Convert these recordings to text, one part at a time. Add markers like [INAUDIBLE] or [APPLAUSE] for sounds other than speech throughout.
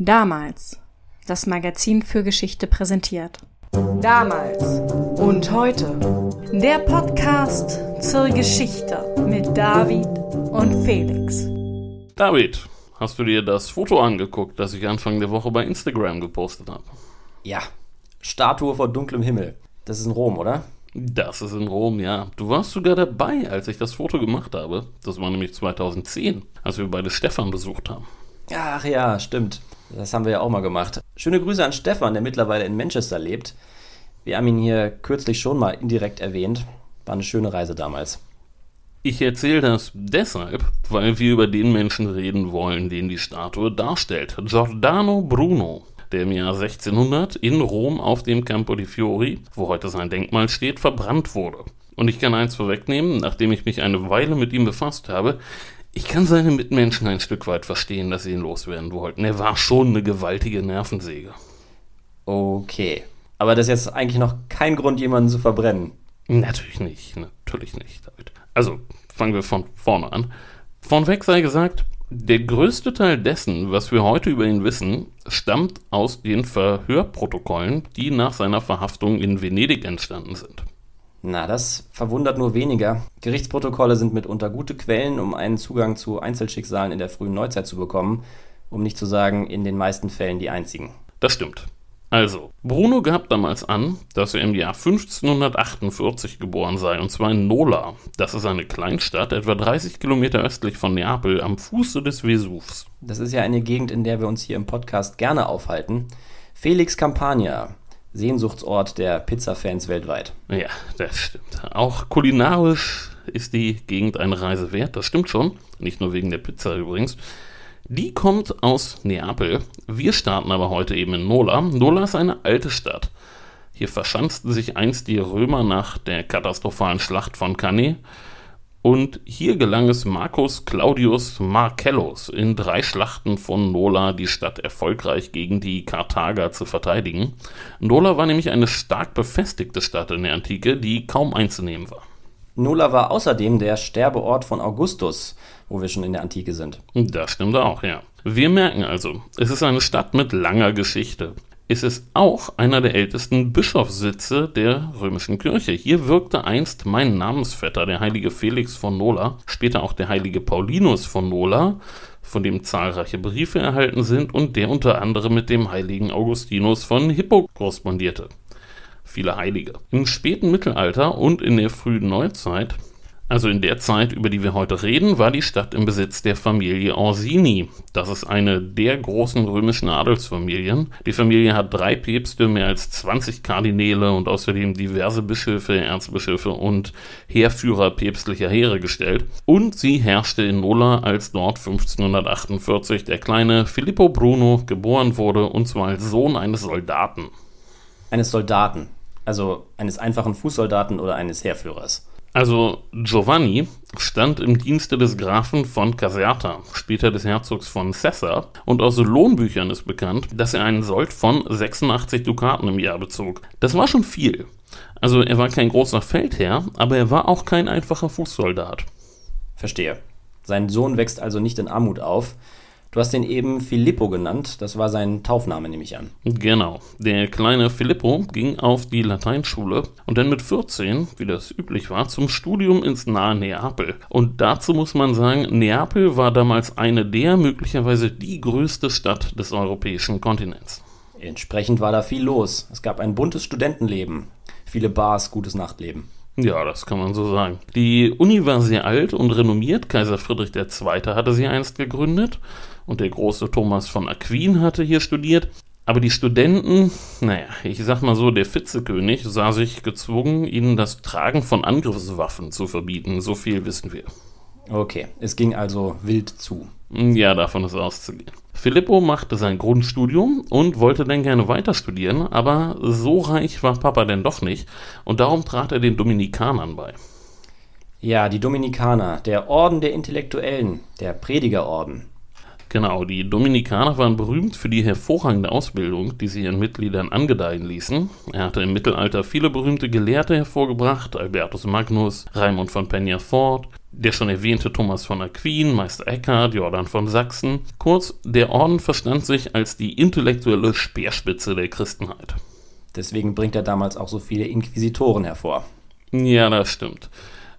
Damals. Das Magazin für Geschichte präsentiert. Damals und heute. Der Podcast zur Geschichte mit David und Felix. David, hast du dir das Foto angeguckt, das ich Anfang der Woche bei Instagram gepostet habe? Ja, Statue vor dunklem Himmel. Das ist in Rom, oder? Das ist in Rom, ja. Du warst sogar dabei, als ich das Foto gemacht habe. Das war nämlich 2010, als wir beide Stefan besucht haben. Ach ja, stimmt. Das haben wir ja auch mal gemacht. Schöne Grüße an Stefan, der mittlerweile in Manchester lebt. Wir haben ihn hier kürzlich schon mal indirekt erwähnt. War eine schöne Reise damals. Ich erzähle das deshalb, weil wir über den Menschen reden wollen, den die Statue darstellt. Giordano Bruno, der im Jahr 1600 in Rom auf dem Campo di Fiori, wo heute sein Denkmal steht, verbrannt wurde. Und ich kann eins vorwegnehmen, nachdem ich mich eine Weile mit ihm befasst habe, ich kann seine Mitmenschen ein Stück weit verstehen, dass sie ihn loswerden wollten. Er war schon eine gewaltige Nervensäge. Okay. Aber das ist jetzt eigentlich noch kein Grund, jemanden zu verbrennen. Natürlich nicht, natürlich nicht, David. Also, fangen wir von vorne an. Vornweg sei gesagt, der größte Teil dessen, was wir heute über ihn wissen, stammt aus den Verhörprotokollen, die nach seiner Verhaftung in Venedig entstanden sind. Na, das verwundert nur weniger. Gerichtsprotokolle sind mitunter gute Quellen, um einen Zugang zu Einzelschicksalen in der frühen Neuzeit zu bekommen, um nicht zu sagen, in den meisten Fällen die einzigen. Das stimmt. Also, Bruno gab damals an, dass er im Jahr 1548 geboren sei, und zwar in Nola. Das ist eine Kleinstadt, etwa 30 Kilometer östlich von Neapel, am Fuße des Vesuvs. Das ist ja eine Gegend, in der wir uns hier im Podcast gerne aufhalten. Felix Campania, Sehnsuchtsort der Pizza-Fans weltweit. Ja, das stimmt. Auch kulinarisch ist die Gegend eine Reise wert, das stimmt schon. Nicht nur wegen der Pizza übrigens. Die kommt aus Neapel. Wir starten aber heute eben in Nola. Nola ist eine alte Stadt. Hier verschanzten sich einst die Römer nach der katastrophalen Schlacht von Cannae. Und hier gelang es Marcus Claudius Marcellus in drei Schlachten von Nola die Stadt erfolgreich gegen die Karthager zu verteidigen. Nola war nämlich eine stark befestigte Stadt in der Antike, die kaum einzunehmen war. Nola war außerdem der Sterbeort von Augustus, wo wir schon in der Antike sind. Das stimmt auch, ja. Wir merken also, es ist eine Stadt mit langer Geschichte. Es ist auch einer der ältesten Bischofssitze der römischen Kirche. Hier wirkte einst mein Namensvetter, der heilige Felix von Nola, später auch der heilige Paulinus von Nola, von dem zahlreiche Briefe erhalten sind und der unter anderem mit dem heiligen Augustinus von Hippo korrespondierte viele Heilige. Im späten Mittelalter und in der frühen Neuzeit, also in der Zeit, über die wir heute reden, war die Stadt im Besitz der Familie Orsini. Das ist eine der großen römischen Adelsfamilien. Die Familie hat drei Päpste, mehr als 20 Kardinäle und außerdem diverse Bischöfe, Erzbischöfe und Heerführer päpstlicher Heere gestellt. Und sie herrschte in Nola, als dort 1548 der kleine Filippo Bruno geboren wurde, und zwar als Sohn eines Soldaten. Eines Soldaten. Also eines einfachen Fußsoldaten oder eines Heerführers. Also Giovanni stand im Dienste des Grafen von Caserta, später des Herzogs von Sessa, und aus Lohnbüchern ist bekannt, dass er einen Sold von 86 Dukaten im Jahr bezog. Das war schon viel. Also er war kein großer Feldherr, aber er war auch kein einfacher Fußsoldat. Verstehe. Sein Sohn wächst also nicht in Armut auf, Du hast ihn eben Filippo genannt, das war sein Taufname, nehme ich an. Genau. Der kleine Filippo ging auf die Lateinschule und dann mit 14, wie das üblich war, zum Studium ins nahe Neapel. Und dazu muss man sagen, Neapel war damals eine der, möglicherweise die größte Stadt des europäischen Kontinents. Entsprechend war da viel los. Es gab ein buntes Studentenleben, viele Bars, gutes Nachtleben. Ja, das kann man so sagen. Die Uni war sehr alt und renommiert. Kaiser Friedrich II. hatte sie einst gegründet und der große Thomas von Aquin hatte hier studiert. Aber die Studenten, naja, ich sag mal so, der Vizekunig sah sich gezwungen, ihnen das Tragen von Angriffswaffen zu verbieten. So viel wissen wir. Okay, es ging also wild zu. Ja, davon ist auszugehen. Filippo machte sein Grundstudium und wollte dann gerne weiter studieren, aber so reich war Papa denn doch nicht und darum trat er den Dominikanern bei. Ja, die Dominikaner, der Orden der Intellektuellen, der Predigerorden. Genau, die Dominikaner waren berühmt für die hervorragende Ausbildung, die sie ihren Mitgliedern angedeihen ließen. Er hatte im Mittelalter viele berühmte Gelehrte hervorgebracht, Albertus Magnus, Raimund von Peñafort, der schon erwähnte Thomas von Aquin, Meister Eckhart, Jordan von Sachsen. Kurz, der Orden verstand sich als die intellektuelle Speerspitze der Christenheit. Deswegen bringt er damals auch so viele Inquisitoren hervor. Ja, das stimmt.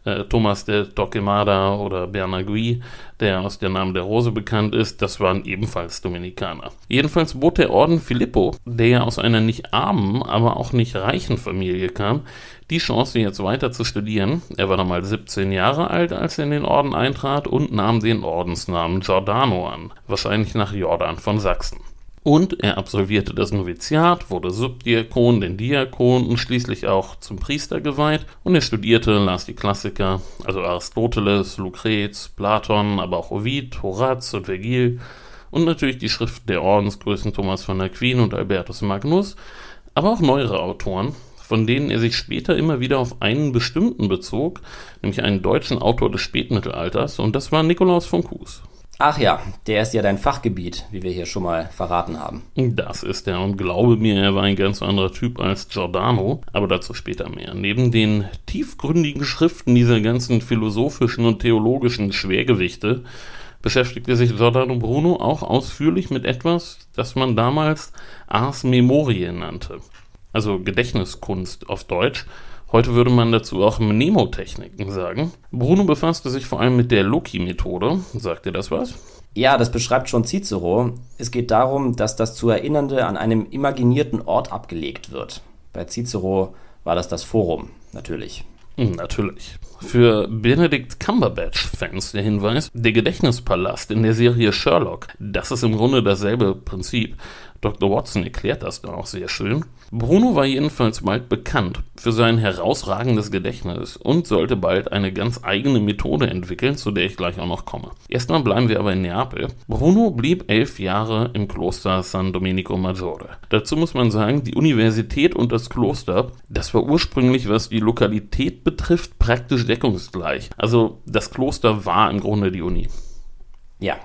Äh, Thomas de Torquemada oder Bernagui, der aus der Namen der Rose bekannt ist, das waren ebenfalls Dominikaner. Jedenfalls bot der Orden Filippo, der ja aus einer nicht armen, aber auch nicht reichen Familie kam, die Chance, jetzt weiter zu studieren. Er war damals 17 Jahre alt, als er in den Orden eintrat und nahm den Ordensnamen Giordano an, wahrscheinlich nach Jordan von Sachsen. Und er absolvierte das Noviziat, wurde Subdiakon, den Diakon und schließlich auch zum Priester geweiht. Und er studierte, las die Klassiker, also Aristoteles, Lucrez, Platon, aber auch Ovid, Horaz und Vergil. Und natürlich die Schriften der Ordensgrößen Thomas von Aquin und Albertus Magnus, aber auch neuere Autoren, von denen er sich später immer wieder auf einen bestimmten bezog, nämlich einen deutschen Autor des Spätmittelalters, und das war Nikolaus von Kues. Ach ja, der ist ja dein Fachgebiet, wie wir hier schon mal verraten haben. Das ist er und glaube mir, er war ein ganz anderer Typ als Giordano, aber dazu später mehr. Neben den tiefgründigen Schriften dieser ganzen philosophischen und theologischen Schwergewichte beschäftigte sich Giordano Bruno auch ausführlich mit etwas, das man damals Ars Memoriae nannte, also Gedächtniskunst auf Deutsch, Heute würde man dazu auch Mnemotechniken sagen. Bruno befasste sich vor allem mit der Loki-Methode. Sagt ihr das was? Ja, das beschreibt schon Cicero. Es geht darum, dass das zu Erinnernde an einem imaginierten Ort abgelegt wird. Bei Cicero war das das Forum, natürlich. Hm, natürlich. Für Benedict Cumberbatch-Fans der Hinweis, der Gedächtnispalast in der Serie Sherlock, das ist im Grunde dasselbe Prinzip. Dr. Watson erklärt das da auch sehr schön. Bruno war jedenfalls bald bekannt für sein herausragendes Gedächtnis und sollte bald eine ganz eigene Methode entwickeln, zu der ich gleich auch noch komme. Erstmal bleiben wir aber in Neapel. Bruno blieb elf Jahre im Kloster San Domenico Maggiore. Dazu muss man sagen, die Universität und das Kloster, das war ursprünglich, was die Lokalität betrifft, praktisch deckungsgleich. Also das Kloster war im Grunde die Uni. Ja,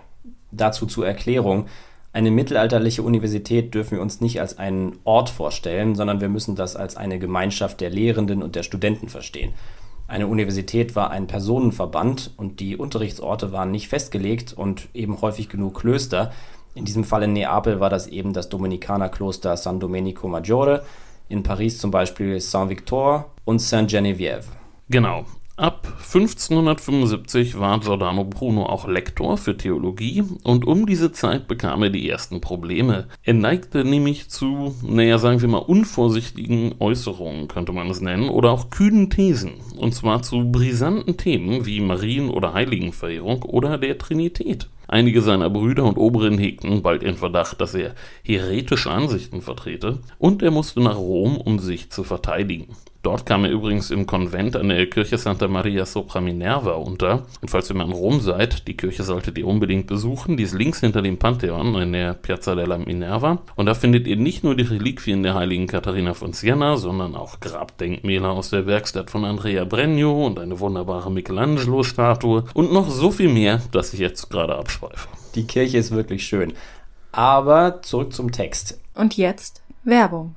dazu zur Erklärung. Eine mittelalterliche Universität dürfen wir uns nicht als einen Ort vorstellen, sondern wir müssen das als eine Gemeinschaft der Lehrenden und der Studenten verstehen. Eine Universität war ein Personenverband und die Unterrichtsorte waren nicht festgelegt und eben häufig genug Klöster. In diesem Fall in Neapel war das eben das Dominikanerkloster San Domenico Maggiore, in Paris zum Beispiel Saint-Victor und Saint-Geneviève. Genau. Ab 1575 war Giordano Bruno auch Lektor für Theologie und um diese Zeit bekam er die ersten Probleme. Er neigte nämlich zu, naja, sagen wir mal, unvorsichtigen Äußerungen, könnte man es nennen, oder auch kühnen Thesen. Und zwar zu brisanten Themen wie Marien- oder Heiligenverehrung oder der Trinität. Einige seiner Brüder und Oberen hegten bald den Verdacht, dass er heretische Ansichten vertrete, und er musste nach Rom, um sich zu verteidigen. Dort kam er übrigens im Konvent an der Kirche Santa Maria sopra Minerva unter. Und falls ihr mal in Rom seid, die Kirche solltet ihr unbedingt besuchen. Die ist links hinter dem Pantheon in der Piazza della Minerva. Und da findet ihr nicht nur die Reliquien der heiligen Katharina von Siena, sondern auch Grabdenkmäler aus der Werkstatt von Andrea Bregno und eine wunderbare Michelangelo-Statue und noch so viel mehr, dass ich jetzt gerade abschweife. Die Kirche ist wirklich schön. Aber zurück zum Text. Und jetzt Werbung.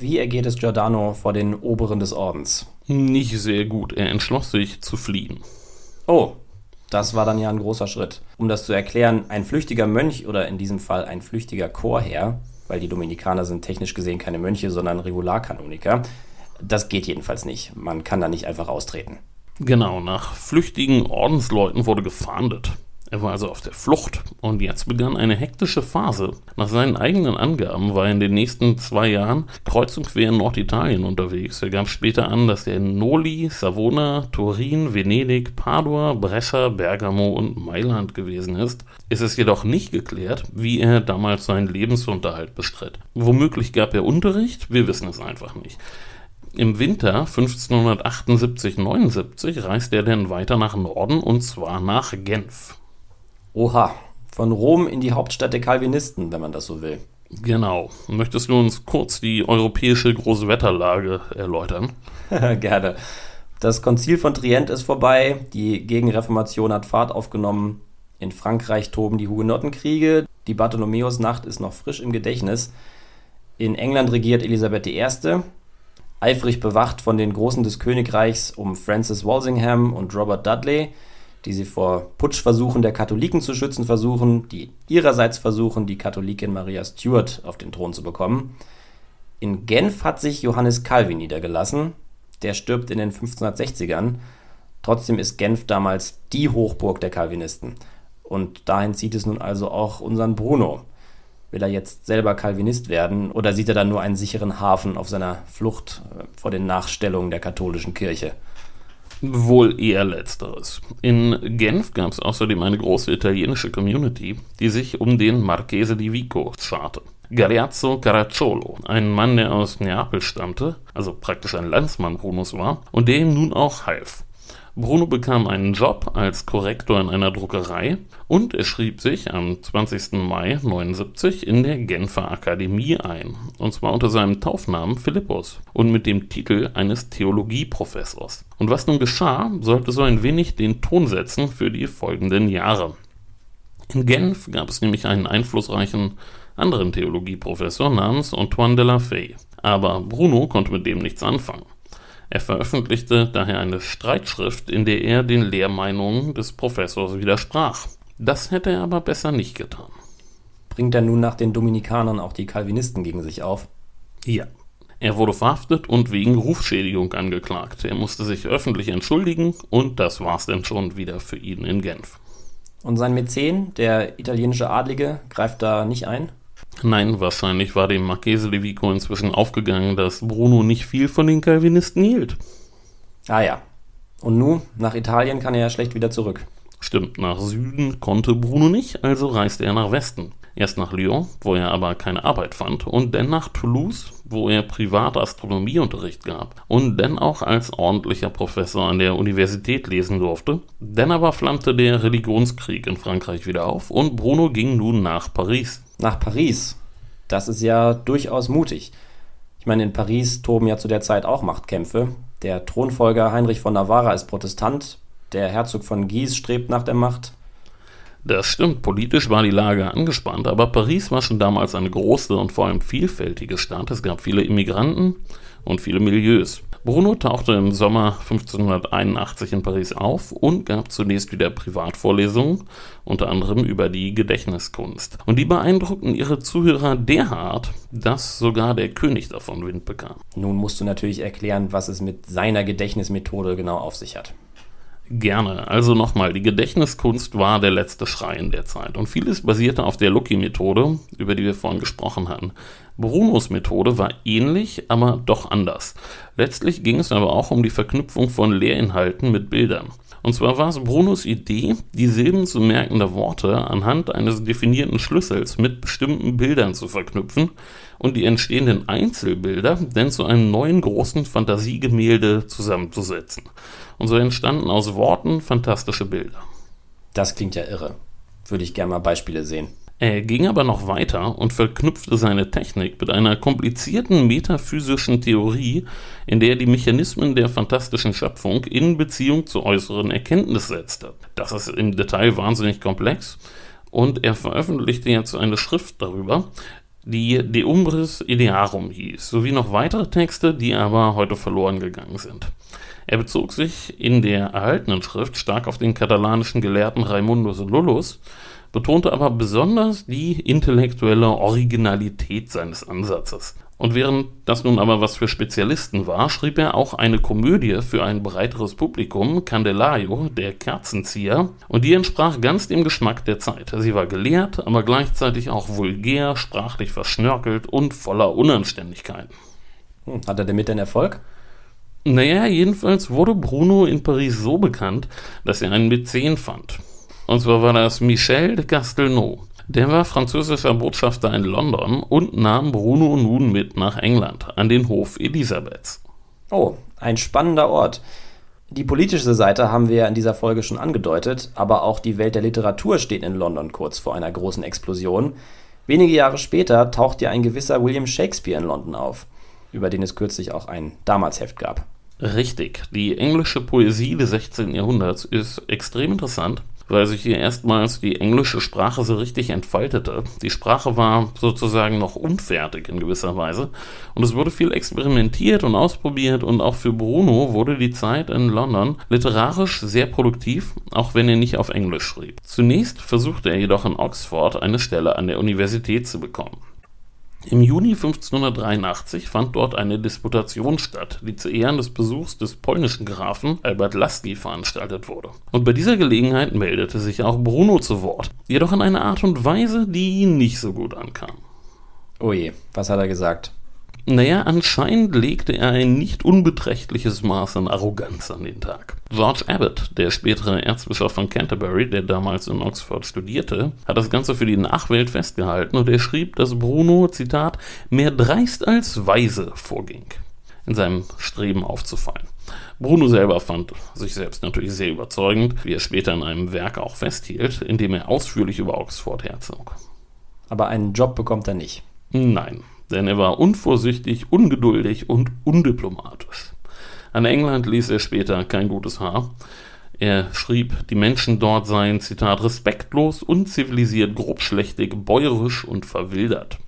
Wie ergeht es Giordano vor den Oberen des Ordens? Nicht sehr gut. Er entschloss sich zu fliehen. Oh, das war dann ja ein großer Schritt. Um das zu erklären, ein flüchtiger Mönch oder in diesem Fall ein flüchtiger Chorherr, weil die Dominikaner sind technisch gesehen keine Mönche, sondern Regularkanoniker, das geht jedenfalls nicht. Man kann da nicht einfach austreten. Genau, nach flüchtigen Ordensleuten wurde gefahndet. Er war also auf der Flucht und jetzt begann eine hektische Phase. Nach seinen eigenen Angaben war er in den nächsten zwei Jahren kreuz und quer in Norditalien unterwegs. Er gab später an, dass er in Noli, Savona, Turin, Venedig, Padua, Brescia, Bergamo und Mailand gewesen ist. Es ist jedoch nicht geklärt, wie er damals seinen Lebensunterhalt bestritt. Womöglich gab er Unterricht, wir wissen es einfach nicht. Im Winter 1578-79 reiste er dann weiter nach Norden und zwar nach Genf. Oha, von Rom in die Hauptstadt der Calvinisten, wenn man das so will. Genau. Möchtest du uns kurz die europäische Großwetterlage erläutern? [LAUGHS] Gerne. Das Konzil von Trient ist vorbei, die Gegenreformation hat Fahrt aufgenommen, in Frankreich toben die Hugenottenkriege, die Bartholomäusnacht ist noch frisch im Gedächtnis, in England regiert Elisabeth I., eifrig bewacht von den Großen des Königreichs um Francis Walsingham und Robert Dudley, die sie vor Putschversuchen der Katholiken zu schützen versuchen, die ihrerseits versuchen, die Katholikin Maria Stuart auf den Thron zu bekommen. In Genf hat sich Johannes Calvin niedergelassen. Der stirbt in den 1560ern. Trotzdem ist Genf damals die Hochburg der Calvinisten. Und dahin zieht es nun also auch unseren Bruno. Will er jetzt selber Calvinist werden oder sieht er dann nur einen sicheren Hafen auf seiner Flucht äh, vor den Nachstellungen der katholischen Kirche? Wohl eher letzteres. In Genf gab es außerdem eine große italienische Community, die sich um den Marchese di Vico scharte. Galeazzo Caracciolo, ein Mann, der aus Neapel stammte, also praktisch ein Landsmann Brunos war, und der ihm nun auch half. Bruno bekam einen Job als Korrektor in einer Druckerei und er schrieb sich am 20. Mai 79 in der Genfer Akademie ein, und zwar unter seinem Taufnamen Philippus und mit dem Titel eines Theologieprofessors. Und was nun geschah, sollte so ein wenig den Ton setzen für die folgenden Jahre. In Genf gab es nämlich einen einflussreichen anderen Theologieprofessor namens Antoine de la Fay. Aber Bruno konnte mit dem nichts anfangen. Er veröffentlichte daher eine Streitschrift, in der er den Lehrmeinungen des Professors widersprach. Das hätte er aber besser nicht getan. Bringt er nun nach den Dominikanern auch die Calvinisten gegen sich auf? Ja. Er wurde verhaftet und wegen Rufschädigung angeklagt. Er musste sich öffentlich entschuldigen und das war's denn schon wieder für ihn in Genf. Und sein Mäzen, der italienische Adlige, greift da nicht ein? Nein, wahrscheinlich war dem Marchese de Vico inzwischen aufgegangen, dass Bruno nicht viel von den Calvinisten hielt. Ah ja. Und nun, nach Italien kann er ja schlecht wieder zurück. Stimmt, nach Süden konnte Bruno nicht, also reiste er nach Westen. Erst nach Lyon, wo er aber keine Arbeit fand, und dann nach Toulouse, wo er privat Astronomieunterricht gab und dann auch als ordentlicher Professor an der Universität lesen durfte. Dann aber flammte der Religionskrieg in Frankreich wieder auf und Bruno ging nun nach Paris nach Paris. Das ist ja durchaus mutig. Ich meine, in Paris toben ja zu der Zeit auch Machtkämpfe. Der Thronfolger Heinrich von Navarra ist Protestant, der Herzog von Guise strebt nach der Macht. Das stimmt, politisch war die Lage angespannt, aber Paris war schon damals eine große und vor allem vielfältige Stadt. Es gab viele Immigranten und viele Milieus. Bruno tauchte im Sommer 1581 in Paris auf und gab zunächst wieder Privatvorlesungen, unter anderem über die Gedächtniskunst. Und die beeindruckten ihre Zuhörer derart, dass sogar der König davon Wind bekam. Nun musst du natürlich erklären, was es mit seiner Gedächtnismethode genau auf sich hat. Gerne. Also nochmal, die Gedächtniskunst war der letzte Schrei in der Zeit und vieles basierte auf der Lucky-Methode, über die wir vorhin gesprochen hatten. Brunos Methode war ähnlich, aber doch anders. Letztlich ging es aber auch um die Verknüpfung von Lehrinhalten mit Bildern. Und zwar war es Brunos Idee, die Silben zu merkender Worte anhand eines definierten Schlüssels mit bestimmten Bildern zu verknüpfen und die entstehenden Einzelbilder dann zu einem neuen großen Fantasiegemälde zusammenzusetzen. Und so entstanden aus Worten fantastische Bilder. Das klingt ja irre. Würde ich gerne mal Beispiele sehen. Er ging aber noch weiter und verknüpfte seine Technik mit einer komplizierten metaphysischen Theorie, in der er die Mechanismen der fantastischen Schöpfung in Beziehung zu äußeren Erkenntnis setzte. Das ist im Detail wahnsinnig komplex und er veröffentlichte jetzt eine Schrift darüber, die De Umbris Idearum hieß, sowie noch weitere Texte, die aber heute verloren gegangen sind. Er bezog sich in der erhaltenen Schrift stark auf den katalanischen Gelehrten Raimundus Lullus, betonte aber besonders die intellektuelle Originalität seines Ansatzes. Und während das nun aber was für Spezialisten war, schrieb er auch eine Komödie für ein breiteres Publikum, Candelario, der Kerzenzieher, und die entsprach ganz dem Geschmack der Zeit. Sie war gelehrt, aber gleichzeitig auch vulgär, sprachlich verschnörkelt und voller Unanständigkeiten. Hm, hat er damit denn Erfolg? Naja, jedenfalls wurde Bruno in Paris so bekannt, dass er einen Mäzen fand. Und zwar war das Michel de Castelnau. Der war französischer Botschafter in London und nahm Bruno nun mit nach England, an den Hof Elisabeths. Oh, ein spannender Ort. Die politische Seite haben wir ja in dieser Folge schon angedeutet, aber auch die Welt der Literatur steht in London kurz vor einer großen Explosion. Wenige Jahre später taucht ja ein gewisser William Shakespeare in London auf, über den es kürzlich auch ein Damalsheft gab. Richtig, die englische Poesie des 16. Jahrhunderts ist extrem interessant weil sich hier erstmals die englische Sprache so richtig entfaltete. Die Sprache war sozusagen noch unfertig in gewisser Weise und es wurde viel experimentiert und ausprobiert und auch für Bruno wurde die Zeit in London literarisch sehr produktiv, auch wenn er nicht auf Englisch schrieb. Zunächst versuchte er jedoch in Oxford eine Stelle an der Universität zu bekommen. Im Juni 1583 fand dort eine Disputation statt, die zu Ehren des Besuchs des polnischen Grafen Albert Laski veranstaltet wurde. Und bei dieser Gelegenheit meldete sich auch Bruno zu Wort, jedoch in einer Art und Weise, die ihn nicht so gut ankam. Oje, was hat er gesagt? Naja, anscheinend legte er ein nicht unbeträchtliches Maß an Arroganz an den Tag. George Abbott, der spätere Erzbischof von Canterbury, der damals in Oxford studierte, hat das Ganze für die Nachwelt festgehalten und er schrieb, dass Bruno, Zitat, mehr dreist als weise vorging, in seinem Streben aufzufallen. Bruno selber fand sich selbst natürlich sehr überzeugend, wie er später in einem Werk auch festhielt, in dem er ausführlich über Oxford herzog. Aber einen Job bekommt er nicht. Nein, denn er war unvorsichtig, ungeduldig und undiplomatisch. An England ließ er später kein gutes Haar. Er schrieb, die Menschen dort seien, Zitat, respektlos, unzivilisiert, grobschlächtig, bäuerisch und verwildert.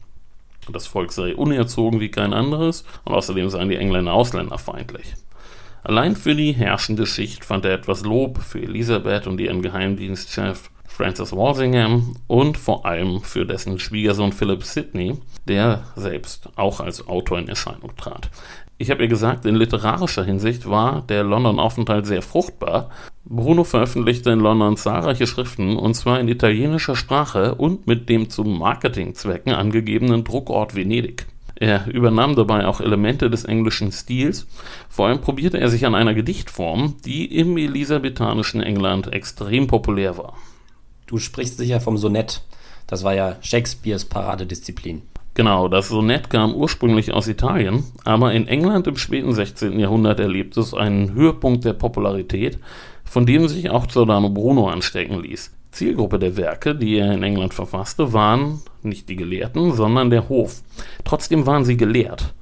Das Volk sei unerzogen wie kein anderes und außerdem seien die Engländer ausländerfeindlich. Allein für die herrschende Schicht fand er etwas Lob für Elisabeth und ihren Geheimdienstchef Francis Walsingham und vor allem für dessen Schwiegersohn Philip Sidney, der selbst auch als Autor in Erscheinung trat. Ich habe ihr gesagt, in literarischer Hinsicht war der London-Aufenthalt sehr fruchtbar. Bruno veröffentlichte in London zahlreiche Schriften, und zwar in italienischer Sprache und mit dem zu Marketingzwecken angegebenen Druckort Venedig. Er übernahm dabei auch Elemente des englischen Stils, vor allem probierte er sich an einer Gedichtform, die im elisabethanischen England extrem populär war. Du sprichst sicher vom Sonett. Das war ja Shakespeares Paradedisziplin. Genau, das Sonett kam ursprünglich aus Italien, aber in England im späten 16. Jahrhundert erlebte es einen Höhepunkt der Popularität, von dem sich auch Giordano Bruno anstecken ließ. Zielgruppe der Werke, die er in England verfasste, waren nicht die Gelehrten, sondern der Hof. Trotzdem waren sie gelehrt.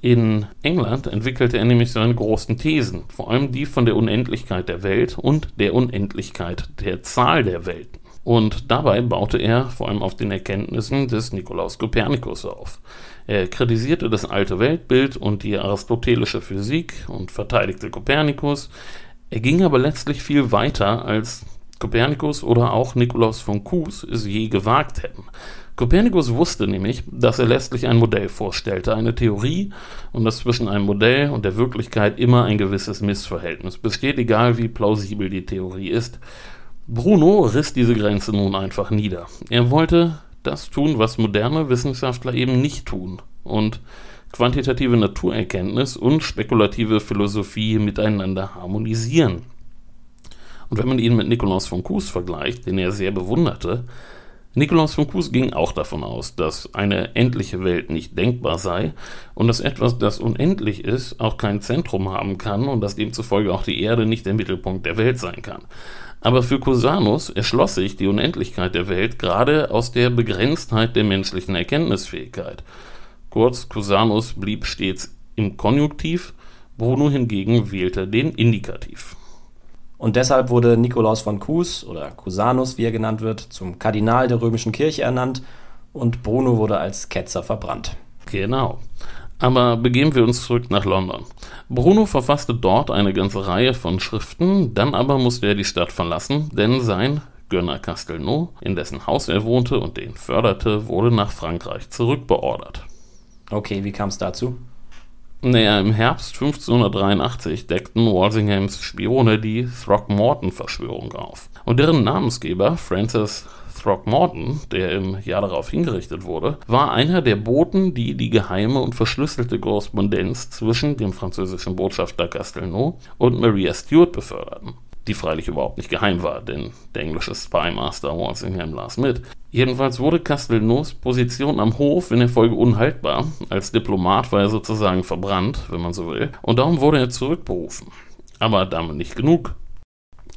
In England entwickelte er nämlich seine großen Thesen, vor allem die von der Unendlichkeit der Welt und der Unendlichkeit der Zahl der Welten. Und dabei baute er vor allem auf den Erkenntnissen des Nikolaus Kopernikus auf. Er kritisierte das alte Weltbild und die aristotelische Physik und verteidigte Kopernikus. Er ging aber letztlich viel weiter, als Kopernikus oder auch Nikolaus von Kues es je gewagt hätten. Kopernikus wusste nämlich, dass er letztlich ein Modell vorstellte, eine Theorie, und dass zwischen einem Modell und der Wirklichkeit immer ein gewisses Missverhältnis besteht, egal wie plausibel die Theorie ist. Bruno riss diese Grenze nun einfach nieder. Er wollte das tun, was moderne Wissenschaftler eben nicht tun und quantitative Naturerkenntnis und spekulative Philosophie miteinander harmonisieren. Und wenn man ihn mit Nikolaus von Kues vergleicht, den er sehr bewunderte, Nikolaus von Kues ging auch davon aus, dass eine endliche Welt nicht denkbar sei und dass etwas, das unendlich ist, auch kein Zentrum haben kann und dass demzufolge auch die Erde nicht der Mittelpunkt der Welt sein kann. Aber für Cusanus erschloss sich die Unendlichkeit der Welt gerade aus der Begrenztheit der menschlichen Erkenntnisfähigkeit. Kurz, Cusanus blieb stets im Konjunktiv, Bruno hingegen wählte den Indikativ. Und deshalb wurde Nikolaus von Cus oder Cusanus, wie er genannt wird, zum Kardinal der römischen Kirche ernannt und Bruno wurde als Ketzer verbrannt. Genau. Aber begeben wir uns zurück nach London. Bruno verfasste dort eine ganze Reihe von Schriften, dann aber musste er die Stadt verlassen, denn sein Gönner Castelnau, in dessen Haus er wohnte und den förderte, wurde nach Frankreich zurückbeordert. Okay, wie kam es dazu? Naja, im Herbst 1583 deckten Walsinghams Spione die Throckmorton-Verschwörung auf. Und deren Namensgeber, Francis Throckmorton, der im Jahr darauf hingerichtet wurde, war einer der Boten, die die geheime und verschlüsselte Korrespondenz zwischen dem französischen Botschafter Castelnau und Maria Stuart beförderten. Die freilich überhaupt nicht geheim war, denn der englische Spymaster Walsingham las mit. Jedenfalls wurde Castelnaus Position am Hof in der Folge unhaltbar. Als Diplomat war er sozusagen verbrannt, wenn man so will, und darum wurde er zurückberufen. Aber damit nicht genug.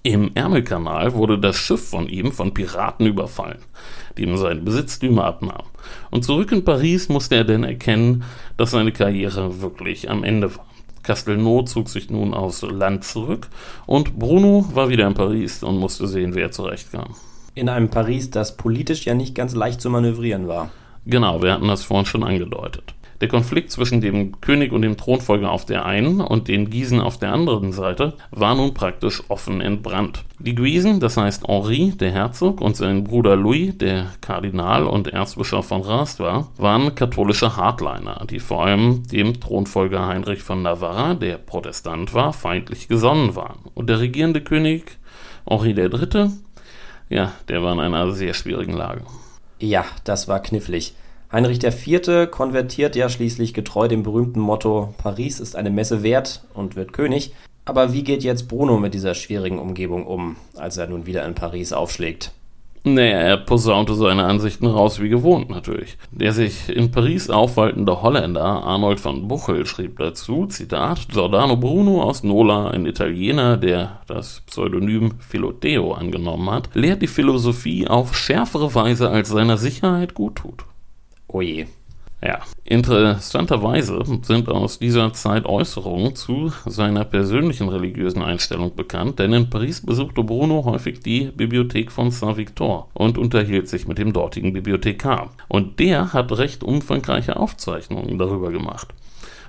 Im Ärmelkanal wurde das Schiff von ihm von Piraten überfallen, die ihm seine Besitztümer abnahmen. Und zurück in Paris musste er denn erkennen, dass seine Karriere wirklich am Ende war. Castelnau zog sich nun aufs Land zurück und Bruno war wieder in Paris und musste sehen, wer zurechtkam. In einem Paris, das politisch ja nicht ganz leicht zu manövrieren war. Genau, wir hatten das vorhin schon angedeutet. Der Konflikt zwischen dem König und dem Thronfolger auf der einen und den Guisen auf der anderen Seite war nun praktisch offen entbrannt. Die Guisen, das heißt Henri, der Herzog, und sein Bruder Louis, der Kardinal und Erzbischof von Reims war, waren katholische Hardliner, die vor allem dem Thronfolger Heinrich von Navarra, der Protestant war, feindlich gesonnen waren. Und der regierende König Henri III., ja, der war in einer sehr schwierigen Lage. Ja, das war knifflig. Heinrich IV. konvertiert ja schließlich getreu dem berühmten Motto Paris ist eine Messe wert und wird König. Aber wie geht jetzt Bruno mit dieser schwierigen Umgebung um, als er nun wieder in Paris aufschlägt? Naja, er posaunte seine Ansichten raus wie gewohnt natürlich. Der sich in Paris aufwaltende Holländer Arnold von Buchel schrieb dazu, Zitat, Giordano Bruno aus Nola, ein Italiener, der das Pseudonym Philoteo angenommen hat, lehrt die Philosophie auf schärfere Weise, als seiner Sicherheit gut tut. Oje. Ja, interessanterweise sind aus dieser Zeit Äußerungen zu seiner persönlichen religiösen Einstellung bekannt, denn in Paris besuchte Bruno häufig die Bibliothek von Saint-Victor und unterhielt sich mit dem dortigen Bibliothekar. Und der hat recht umfangreiche Aufzeichnungen darüber gemacht.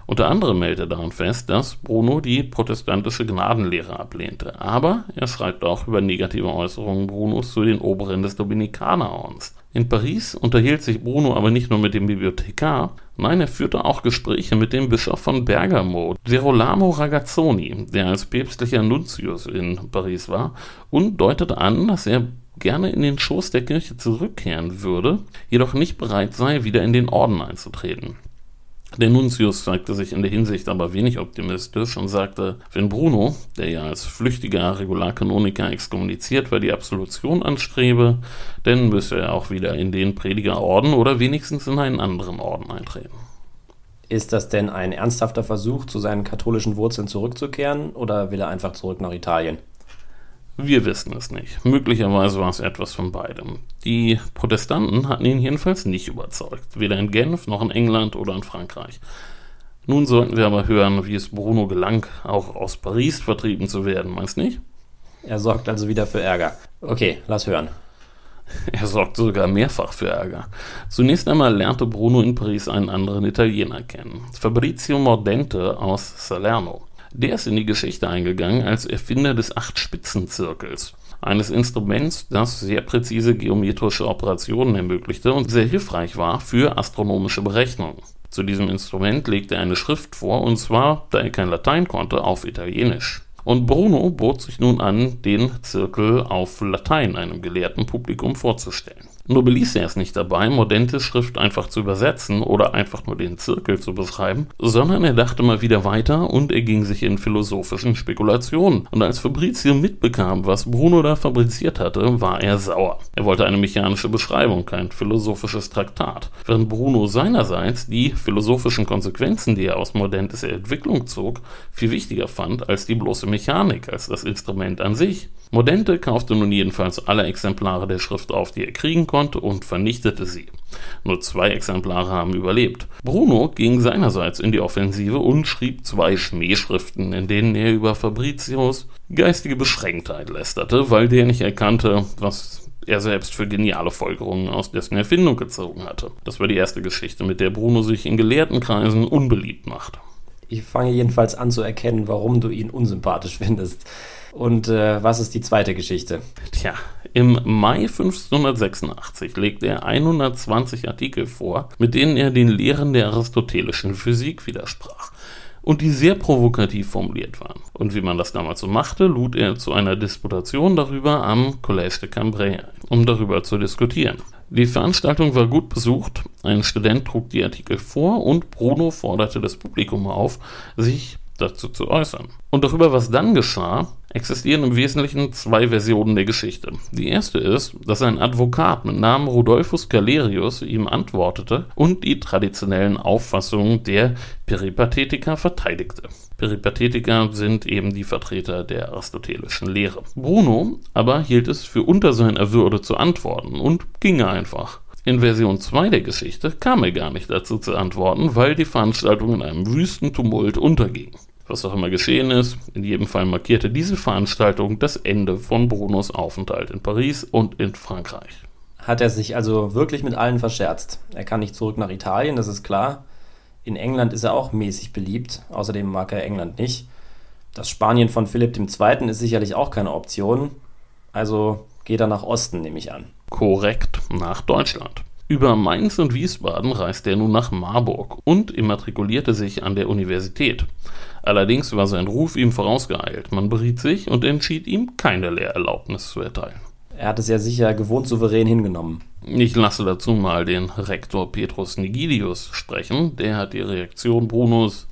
Unter anderem hält er daran fest, dass Bruno die protestantische Gnadenlehre ablehnte. Aber er schreibt auch über negative Äußerungen Brunos zu den Oberen des Dominikanerordens. In Paris unterhielt sich Bruno aber nicht nur mit dem Bibliothekar, nein, er führte auch Gespräche mit dem Bischof von Bergamo, Gerolamo Ragazzoni, der als päpstlicher Nuntius in Paris war, und deutete an, dass er gerne in den Schoß der Kirche zurückkehren würde, jedoch nicht bereit sei, wieder in den Orden einzutreten. Der Nuntius zeigte sich in der Hinsicht aber wenig optimistisch und sagte, wenn Bruno, der ja als flüchtiger Regularkanoniker exkommuniziert war, die Absolution anstrebe, dann müsse er auch wieder in den Predigerorden oder wenigstens in einen anderen Orden eintreten. Ist das denn ein ernsthafter Versuch, zu seinen katholischen Wurzeln zurückzukehren oder will er einfach zurück nach Italien? Wir wissen es nicht. Möglicherweise war es etwas von beidem. Die Protestanten hatten ihn jedenfalls nicht überzeugt, weder in Genf noch in England oder in Frankreich. Nun sollten wir aber hören, wie es Bruno gelang, auch aus Paris vertrieben zu werden, meinst nicht? Er sorgt also wieder für Ärger. Okay, lass hören. [LAUGHS] Er sorgt sogar mehrfach für Ärger. Zunächst einmal lernte Bruno in Paris einen anderen Italiener kennen, Fabrizio Mordente aus Salerno. Der ist in die Geschichte eingegangen als Erfinder des Acht-Spitzen-Zirkels, eines Instruments, das sehr präzise geometrische Operationen ermöglichte und sehr hilfreich war für astronomische Berechnungen. Zu diesem Instrument legte er eine Schrift vor, und zwar, da er kein Latein konnte, auf Italienisch. Und Bruno bot sich nun an, den Zirkel auf Latein einem gelehrten Publikum vorzustellen. Nur beließ er es nicht dabei, Mordentes Schrift einfach zu übersetzen oder einfach nur den Zirkel zu beschreiben, sondern er dachte mal wieder weiter und er ging sich in philosophischen Spekulationen. Und als Fabrizio mitbekam, was Bruno da fabriziert hatte, war er sauer. Er wollte eine mechanische Beschreibung, kein philosophisches Traktat. Während Bruno seinerseits die philosophischen Konsequenzen, die er aus Mordentes Entwicklung zog, viel wichtiger fand als die bloße Mechanik, als das Instrument an sich. Mordente kaufte nun jedenfalls alle Exemplare der Schrift auf, die er kriegen konnte, und vernichtete sie. Nur zwei Exemplare haben überlebt. Bruno ging seinerseits in die Offensive und schrieb zwei Schmähschriften, in denen er über Fabricios geistige Beschränktheit lästerte, weil der nicht erkannte, was er selbst für geniale Folgerungen aus dessen Erfindung gezogen hatte. Das war die erste Geschichte, mit der Bruno sich in gelehrten Kreisen unbeliebt macht. Ich fange jedenfalls an zu erkennen, warum du ihn unsympathisch findest. Und äh, was ist die zweite Geschichte? Tja, im Mai 1586 legt er 120 Artikel vor, mit denen er den Lehren der aristotelischen Physik widersprach und die sehr provokativ formuliert waren. Und wie man das damals so machte, lud er zu einer Disputation darüber am Collège de Cambrai ein, um darüber zu diskutieren. Die Veranstaltung war gut besucht, ein Student trug die Artikel vor und Bruno forderte das Publikum auf, sich dazu zu äußern. Und darüber, was dann geschah, existieren im Wesentlichen zwei Versionen der Geschichte. Die erste ist, dass ein Advokat mit Namen Rudolphus Galerius ihm antwortete und die traditionellen Auffassungen der Peripatetiker verteidigte. Peripatetiker sind eben die Vertreter der aristotelischen Lehre. Bruno aber hielt es für unter seiner Würde zu antworten und ging einfach. In Version 2 der Geschichte kam er gar nicht dazu zu antworten, weil die Veranstaltung in einem wüsten Tumult unterging. Was auch immer geschehen ist, in jedem Fall markierte diese Veranstaltung das Ende von Brunos Aufenthalt in Paris und in Frankreich. Hat er sich also wirklich mit allen verscherzt? Er kann nicht zurück nach Italien, das ist klar. In England ist er auch mäßig beliebt, außerdem mag er England nicht. Das Spanien von Philipp II. ist sicherlich auch keine Option, also geht er nach Osten, nehme ich an. Korrekt, nach Deutschland. Über Mainz und Wiesbaden reiste er nun nach Marburg und immatrikulierte sich an der Universität. Allerdings war sein Ruf ihm vorausgeeilt. Man beriet sich und entschied ihm, keine Lehrerlaubnis zu erteilen. Er hat es ja sicher gewohnt souverän hingenommen. Ich lasse dazu mal den Rektor Petrus Nigidius sprechen. Der hat die Reaktion Brunos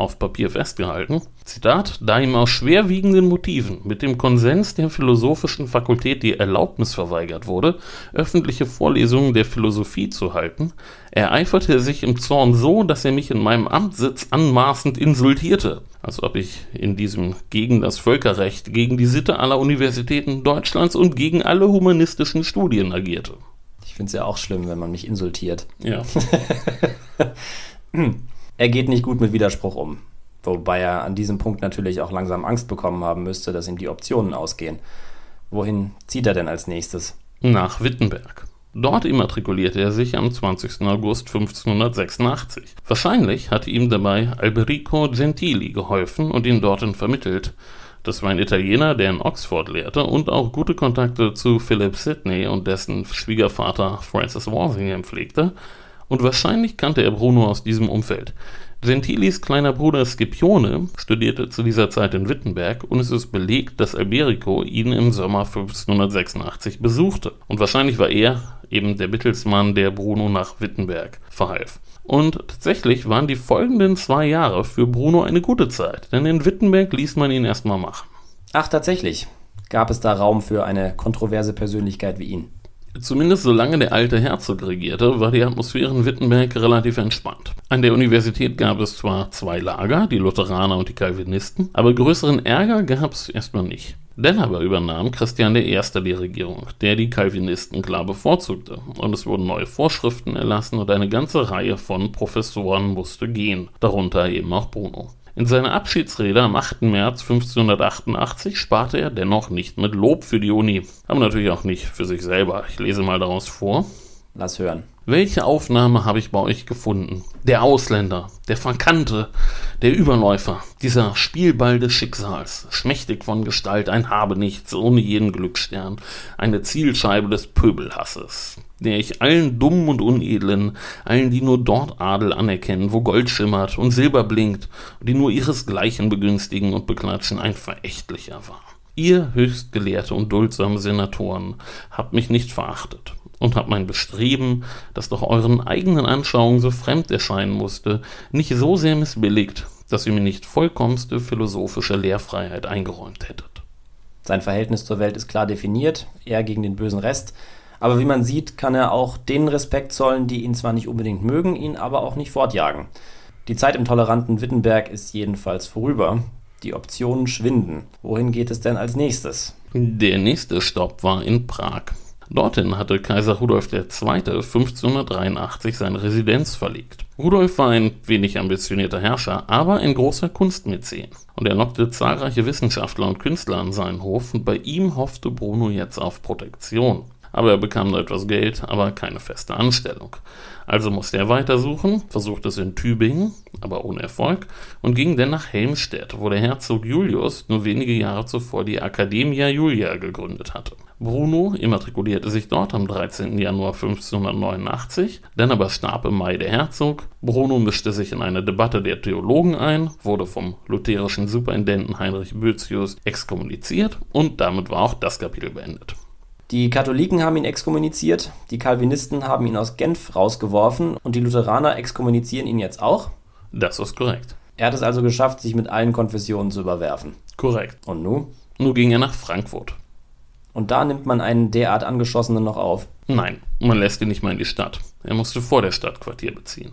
auf Papier festgehalten. Zitat, da ihm aus schwerwiegenden Motiven mit dem Konsens der Philosophischen Fakultät die Erlaubnis verweigert wurde, öffentliche Vorlesungen der Philosophie zu halten, ereiferte er sich im Zorn so, dass er mich in meinem Amtssitz anmaßend insultierte, als ob ich in diesem gegen das Völkerrecht, gegen die Sitte aller Universitäten Deutschlands und gegen alle humanistischen Studien agierte. Ich finde es ja auch schlimm, wenn man mich insultiert. Ja. [LAUGHS] [LAUGHS] er geht nicht gut mit Widerspruch um. Wobei er an diesem Punkt natürlich auch langsam Angst bekommen haben müsste, dass ihm die Optionen ausgehen. Wohin zieht er denn als nächstes? Nach Wittenberg. Dort immatrikulierte er sich am 20. August 1586. Wahrscheinlich hatte ihm dabei Alberico Gentili geholfen und ihn dorthin vermittelt. Das war ein Italiener, der in Oxford lehrte und auch gute Kontakte zu Philip Sidney und dessen Schwiegervater Francis Walsingham pflegte, und wahrscheinlich kannte er Bruno aus diesem Umfeld. Gentilis kleiner Bruder Scipione studierte zu dieser Zeit in Wittenberg und es ist belegt, dass Alberico ihn im Sommer 1586 besuchte. Und wahrscheinlich war er eben der Mittelsmann, der Bruno nach Wittenberg verhalf. Und tatsächlich waren die folgenden zwei Jahre für Bruno eine gute Zeit, denn in Wittenberg ließ man ihn erstmal machen. Ach, tatsächlich. Gab es da Raum für eine kontroverse Persönlichkeit wie ihn? Zumindest solange der alte Herzog regierte, war die Atmosphäre in Wittenberg relativ entspannt. An der Universität gab es zwar zwei Lager, die Lutheraner und die Calvinisten, aber größeren Ärger gab es erstmal nicht. Dann aber übernahm Christian I. die Regierung, der die Calvinisten klar bevorzugte, und es wurden neue Vorschriften erlassen und eine ganze Reihe von Professoren musste gehen, darunter eben auch Bruno. In seiner Abschiedsrede am 8. März 1588 sparte er dennoch nicht mit Lob für die Uni, aber natürlich auch nicht für sich selber. Ich lese mal daraus vor. Lass hören. Welche Aufnahme habe ich bei euch gefunden? Der Ausländer, der Verkannte, der Überläufer, dieser Spielball des Schicksals, schmächtig von Gestalt, ein Habenichts ohne jeden Glücksstern, eine Zielscheibe des Pöbelhasses, der ich allen Dummen und Unedlen, allen, die nur dort Adel anerkennen, wo Gold schimmert und Silber blinkt, die nur ihresgleichen begünstigen und beklatschen, ein verächtlicher war. Ihr höchstgelehrte und duldsame Senatoren habt mich nicht verachtet und habe mein Bestreben, das doch euren eigenen Anschauungen so fremd erscheinen musste, nicht so sehr missbilligt, dass ihr mir nicht vollkommenste philosophische Lehrfreiheit eingeräumt hättet. Sein Verhältnis zur Welt ist klar definiert, er gegen den bösen Rest, aber wie man sieht, kann er auch denen Respekt zollen, die ihn zwar nicht unbedingt mögen, ihn aber auch nicht fortjagen. Die Zeit im toleranten Wittenberg ist jedenfalls vorüber. Die Optionen schwinden. Wohin geht es denn als nächstes? Der nächste Stopp war in Prag. Dorthin hatte Kaiser Rudolf II. 1583 seine Residenz verlegt. Rudolf war ein wenig ambitionierter Herrscher, aber ein großer Kunstmäzen. Und er lockte zahlreiche Wissenschaftler und Künstler an seinen Hof und bei ihm hoffte Bruno jetzt auf Protektion. Aber er bekam nur etwas Geld, aber keine feste Anstellung. Also musste er weitersuchen, versuchte es in Tübingen, aber ohne Erfolg, und ging dann nach Helmstedt, wo der Herzog Julius nur wenige Jahre zuvor die Academia Julia gegründet hatte. Bruno immatrikulierte sich dort am 13. Januar 1589, dann aber starb im Mai der Herzog. Bruno mischte sich in eine Debatte der Theologen ein, wurde vom lutherischen Superintendenten Heinrich Bözius exkommuniziert und damit war auch das Kapitel beendet. Die Katholiken haben ihn exkommuniziert, die Calvinisten haben ihn aus Genf rausgeworfen und die Lutheraner exkommunizieren ihn jetzt auch? Das ist korrekt. Er hat es also geschafft, sich mit allen Konfessionen zu überwerfen. Korrekt. Und nun? Nur ging er nach Frankfurt. Und da nimmt man einen derart angeschossenen noch auf. Nein, man lässt ihn nicht mal in die Stadt. Er musste vor der Stadt Quartier beziehen.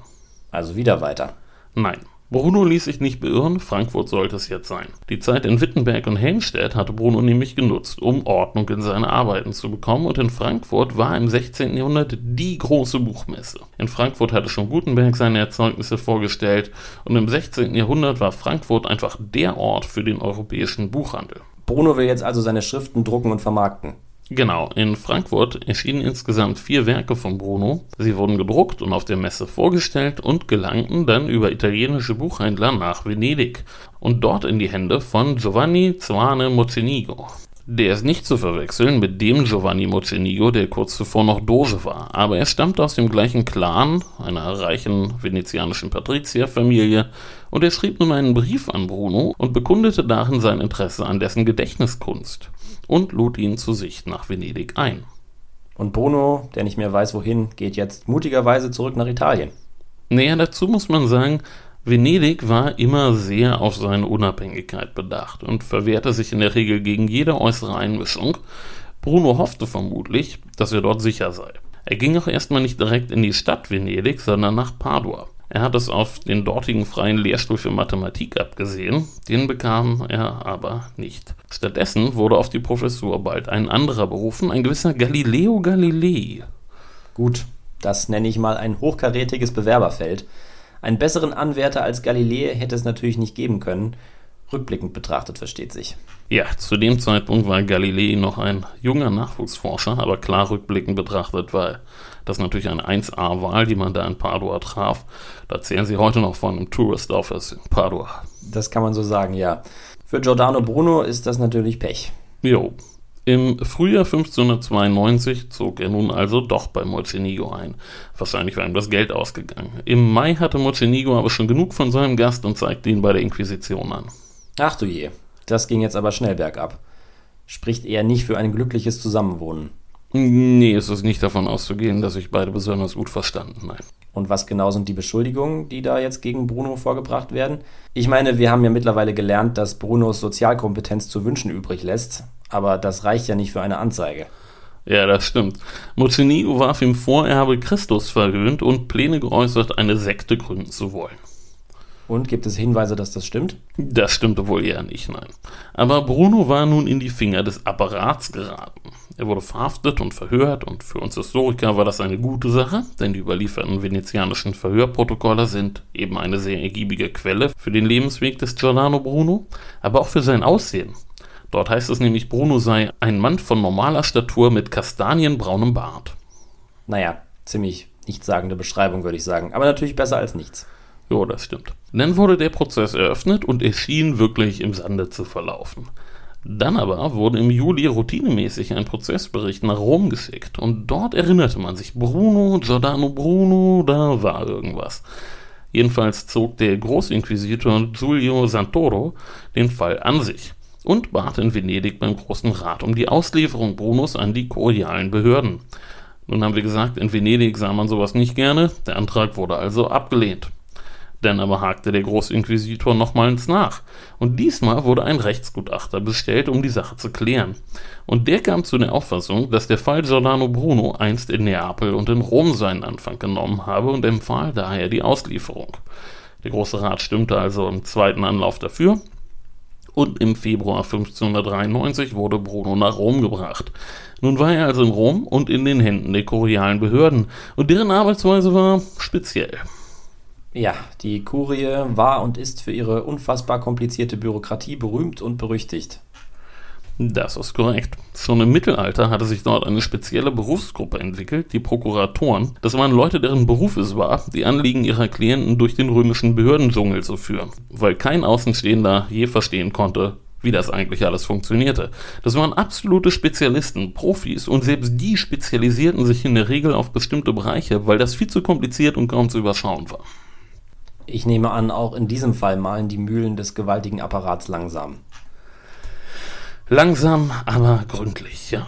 Also wieder weiter. Nein, Bruno ließ sich nicht beirren, Frankfurt sollte es jetzt sein. Die Zeit in Wittenberg und Helmstedt hatte Bruno nämlich genutzt, um Ordnung in seine Arbeiten zu bekommen und in Frankfurt war im 16. Jahrhundert die große Buchmesse. In Frankfurt hatte schon Gutenberg seine Erzeugnisse vorgestellt und im 16. Jahrhundert war Frankfurt einfach der Ort für den europäischen Buchhandel. Bruno will jetzt also seine Schriften drucken und vermarkten. Genau, in Frankfurt erschienen insgesamt vier Werke von Bruno. Sie wurden gedruckt und auf der Messe vorgestellt und gelangten dann über italienische Buchhändler nach Venedig und dort in die Hände von Giovanni Zwane Mocenigo. Der ist nicht zu verwechseln mit dem Giovanni Mocenigo, der kurz zuvor noch Doge war, aber er stammt aus dem gleichen Clan, einer reichen venezianischen Patrizierfamilie, und er schrieb nun einen Brief an Bruno und bekundete darin sein Interesse an dessen Gedächtniskunst und lud ihn zu sich nach Venedig ein. Und Bruno, der nicht mehr weiß wohin, geht jetzt mutigerweise zurück nach Italien. Näher dazu muss man sagen, Venedig war immer sehr auf seine Unabhängigkeit bedacht und verwehrte sich in der Regel gegen jede äußere Einmischung. Bruno hoffte vermutlich, dass er dort sicher sei. Er ging auch erstmal nicht direkt in die Stadt Venedig, sondern nach Padua. Er hat es auf den dortigen freien Lehrstuhl für Mathematik abgesehen, den bekam er aber nicht. Stattdessen wurde auf die Professur bald ein anderer berufen, ein gewisser Galileo Galilei. Gut, das nenne ich mal ein hochkarätiges Bewerberfeld. Einen besseren Anwärter als Galilei hätte es natürlich nicht geben können. Rückblickend betrachtet versteht sich. Ja, zu dem Zeitpunkt war Galilei noch ein junger Nachwuchsforscher, aber klar rückblickend betrachtet war das natürlich eine 1A-Wahl, die man da in Padua traf. Da zählen sie heute noch von einem Tourist Office in Padua. Das kann man so sagen, ja. Für Giordano Bruno ist das natürlich Pech. Jo, im Frühjahr 1592 zog er nun also doch bei Mocenigo ein. Wahrscheinlich war ihm das Geld ausgegangen. Im Mai hatte Mocenigo aber schon genug von seinem Gast und zeigte ihn bei der Inquisition an. Ach du je, das ging jetzt aber schnell bergab. Spricht eher nicht für ein glückliches Zusammenwohnen. Nee, es ist nicht davon auszugehen, dass sich beide besonders gut verstanden, nein. Und was genau sind die Beschuldigungen, die da jetzt gegen Bruno vorgebracht werden? Ich meine, wir haben ja mittlerweile gelernt, dass Brunos Sozialkompetenz zu wünschen übrig lässt, aber das reicht ja nicht für eine Anzeige. Ja, das stimmt. Mocenigo warf ihm vor, er habe Christus verhöhnt und Pläne geäußert, eine Sekte gründen zu wollen. Und gibt es Hinweise, dass das stimmt? Das stimmte wohl eher nicht, nein. Aber Bruno war nun in die Finger des Apparats geraten. Er wurde verhaftet und verhört und für uns Historiker war das eine gute Sache, denn die überlieferten venezianischen Verhörprotokolle sind eben eine sehr ergiebige Quelle für den Lebensweg des Giordano Bruno, aber auch für sein Aussehen. Dort heißt es nämlich, Bruno sei ein Mann von normaler Statur mit kastanienbraunem Bart. Naja, ziemlich nichtssagende Beschreibung, würde ich sagen. Aber natürlich besser als nichts. Jo, das stimmt. Dann wurde der Prozess eröffnet und er schien wirklich im Sande zu verlaufen. Dann aber wurde im Juli routinemäßig ein Prozessbericht nach Rom geschickt und dort erinnerte man sich, Bruno, Giordano Bruno, da war irgendwas. Jedenfalls zog der Großinquisitor Giulio Santoro den Fall an sich und bat in Venedig beim Großen Rat um die Auslieferung Brunos an die kolonialen Behörden. Nun haben wir gesagt, in Venedig sah man sowas nicht gerne, der Antrag wurde also abgelehnt. Dann aber hakte der Großinquisitor nochmals nach. Und diesmal wurde ein Rechtsgutachter bestellt, um die Sache zu klären. Und der kam zu der Auffassung, dass der Fall Giordano Bruno einst in Neapel und in Rom seinen Anfang genommen habe und empfahl daher die Auslieferung. Der Große Rat stimmte also im zweiten Anlauf dafür. Und im Februar 1593 wurde Bruno nach Rom gebracht. Nun war er also in Rom und in den Händen der kurialen Behörden, und deren Arbeitsweise war speziell. Ja, die Kurie war und ist für ihre unfassbar komplizierte Bürokratie berühmt und berüchtigt. Das ist korrekt. Schon im Mittelalter hatte sich dort eine spezielle Berufsgruppe entwickelt, die Prokuratoren. Das waren Leute, deren Beruf es war, die Anliegen ihrer Klienten durch den römischen Behördendschungel zu führen, weil kein Außenstehender je verstehen konnte, wie das eigentlich alles funktionierte. Das waren absolute Spezialisten, Profis und selbst die spezialisierten sich in der Regel auf bestimmte Bereiche, weil das viel zu kompliziert und kaum zu überschauen war. Ich nehme an, auch in diesem Fall malen die Mühlen des gewaltigen Apparats langsam. Langsam, aber gründlich, ja.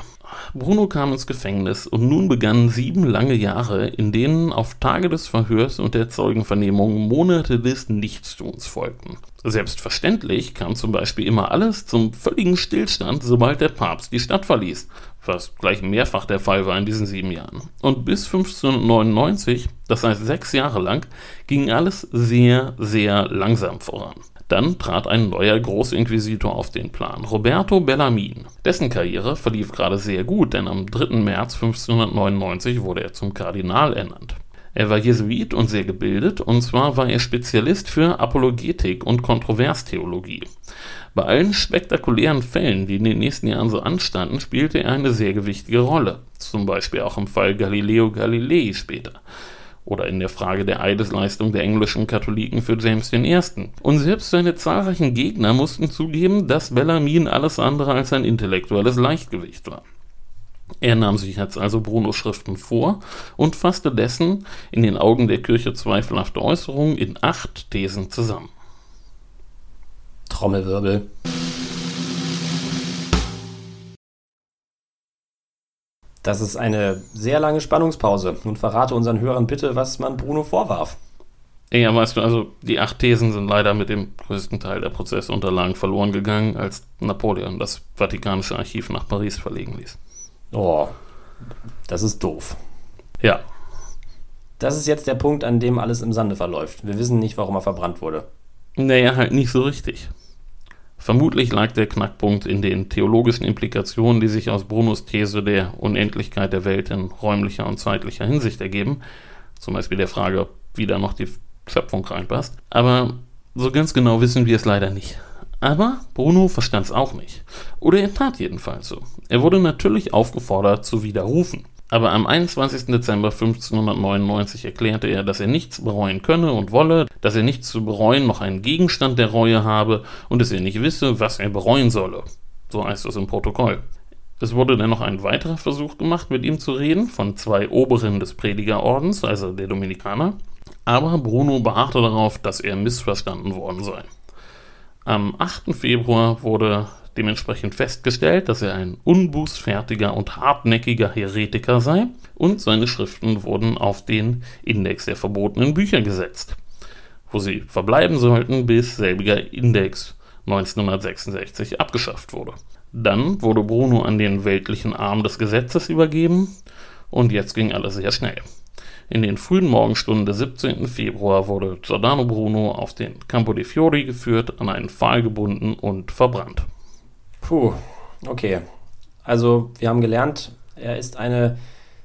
Bruno kam ins Gefängnis und nun begannen sieben lange Jahre, in denen auf Tage des Verhörs und der Zeugenvernehmung Monate des Nichtstuns folgten. Selbstverständlich kam zum Beispiel immer alles zum völligen Stillstand, sobald der Papst die Stadt verließ, was gleich mehrfach der Fall war in diesen sieben Jahren. Und bis 1599, das heißt sechs Jahre lang, ging alles sehr, sehr langsam voran. Dann trat ein neuer Großinquisitor auf den Plan, Roberto Bellamin. Dessen Karriere verlief gerade sehr gut, denn am 3. März 1599 wurde er zum Kardinal ernannt. Er war Jesuit und sehr gebildet, und zwar war er Spezialist für Apologetik und Kontroverstheologie. Bei allen spektakulären Fällen, die in den nächsten Jahren so anstanden, spielte er eine sehr gewichtige Rolle, zum Beispiel auch im Fall Galileo Galilei später oder in der Frage der Eidesleistung der englischen Katholiken für James I. Und selbst seine zahlreichen Gegner mussten zugeben, dass Bellarmin alles andere als ein intellektuelles Leichtgewicht war. Er nahm sich jetzt also Brunos Schriften vor und fasste dessen in den Augen der Kirche zweifelhafte Äußerungen in acht Thesen zusammen. Trommelwirbel. Das ist eine sehr lange Spannungspause. Nun verrate unseren Hörern bitte, was man Bruno vorwarf. Ja, weißt du, also die acht Thesen sind leider mit dem größten Teil der Prozessunterlagen verloren gegangen, als Napoleon das Vatikanische Archiv nach Paris verlegen ließ. Oh, das ist doof. Ja. Das ist jetzt der Punkt, an dem alles im Sande verläuft. Wir wissen nicht, warum er verbrannt wurde. Naja, halt nicht so richtig. Vermutlich lag der Knackpunkt in den theologischen Implikationen, die sich aus Brunos These der Unendlichkeit der Welt in räumlicher und zeitlicher Hinsicht ergeben, zum Beispiel der Frage, wie da noch die Schöpfung reinpasst. Aber so ganz genau wissen wir es leider nicht. Aber Bruno verstand es auch nicht. Oder er tat jedenfalls so. Er wurde natürlich aufgefordert zu widerrufen. Aber am 21. Dezember 1599 erklärte er, dass er nichts bereuen könne und wolle, dass er nichts zu bereuen noch einen Gegenstand der Reue habe und dass er nicht wisse, was er bereuen solle. So heißt es im Protokoll. Es wurde dann noch ein weiterer Versuch gemacht, mit ihm zu reden, von zwei Oberen des Predigerordens, also der Dominikaner, aber Bruno beharrte darauf, dass er missverstanden worden sei. Am 8. Februar wurde dementsprechend festgestellt, dass er ein unbußfertiger und hartnäckiger Heretiker sei und seine Schriften wurden auf den Index der verbotenen Bücher gesetzt, wo sie verbleiben sollten, bis selbiger Index 1966 abgeschafft wurde. Dann wurde Bruno an den weltlichen Arm des Gesetzes übergeben und jetzt ging alles sehr schnell. In den frühen Morgenstunden des 17. Februar wurde Giordano Bruno auf den Campo dei Fiori geführt, an einen Pfahl gebunden und verbrannt. Puh, okay. Also, wir haben gelernt, er ist eine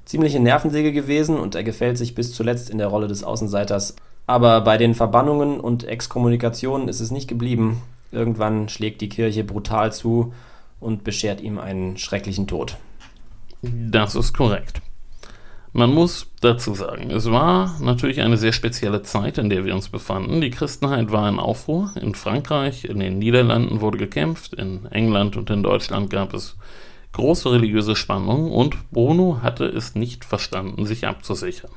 ziemliche Nervensäge gewesen und er gefällt sich bis zuletzt in der Rolle des Außenseiters. Aber bei den Verbannungen und Exkommunikationen ist es nicht geblieben. Irgendwann schlägt die Kirche brutal zu und beschert ihm einen schrecklichen Tod. Das ist korrekt. Man muss dazu sagen, es war natürlich eine sehr spezielle Zeit, in der wir uns befanden. Die Christenheit war in Aufruhr. In Frankreich, in den Niederlanden wurde gekämpft, in England und in Deutschland gab es große religiöse Spannungen und Bruno hatte es nicht verstanden, sich abzusichern.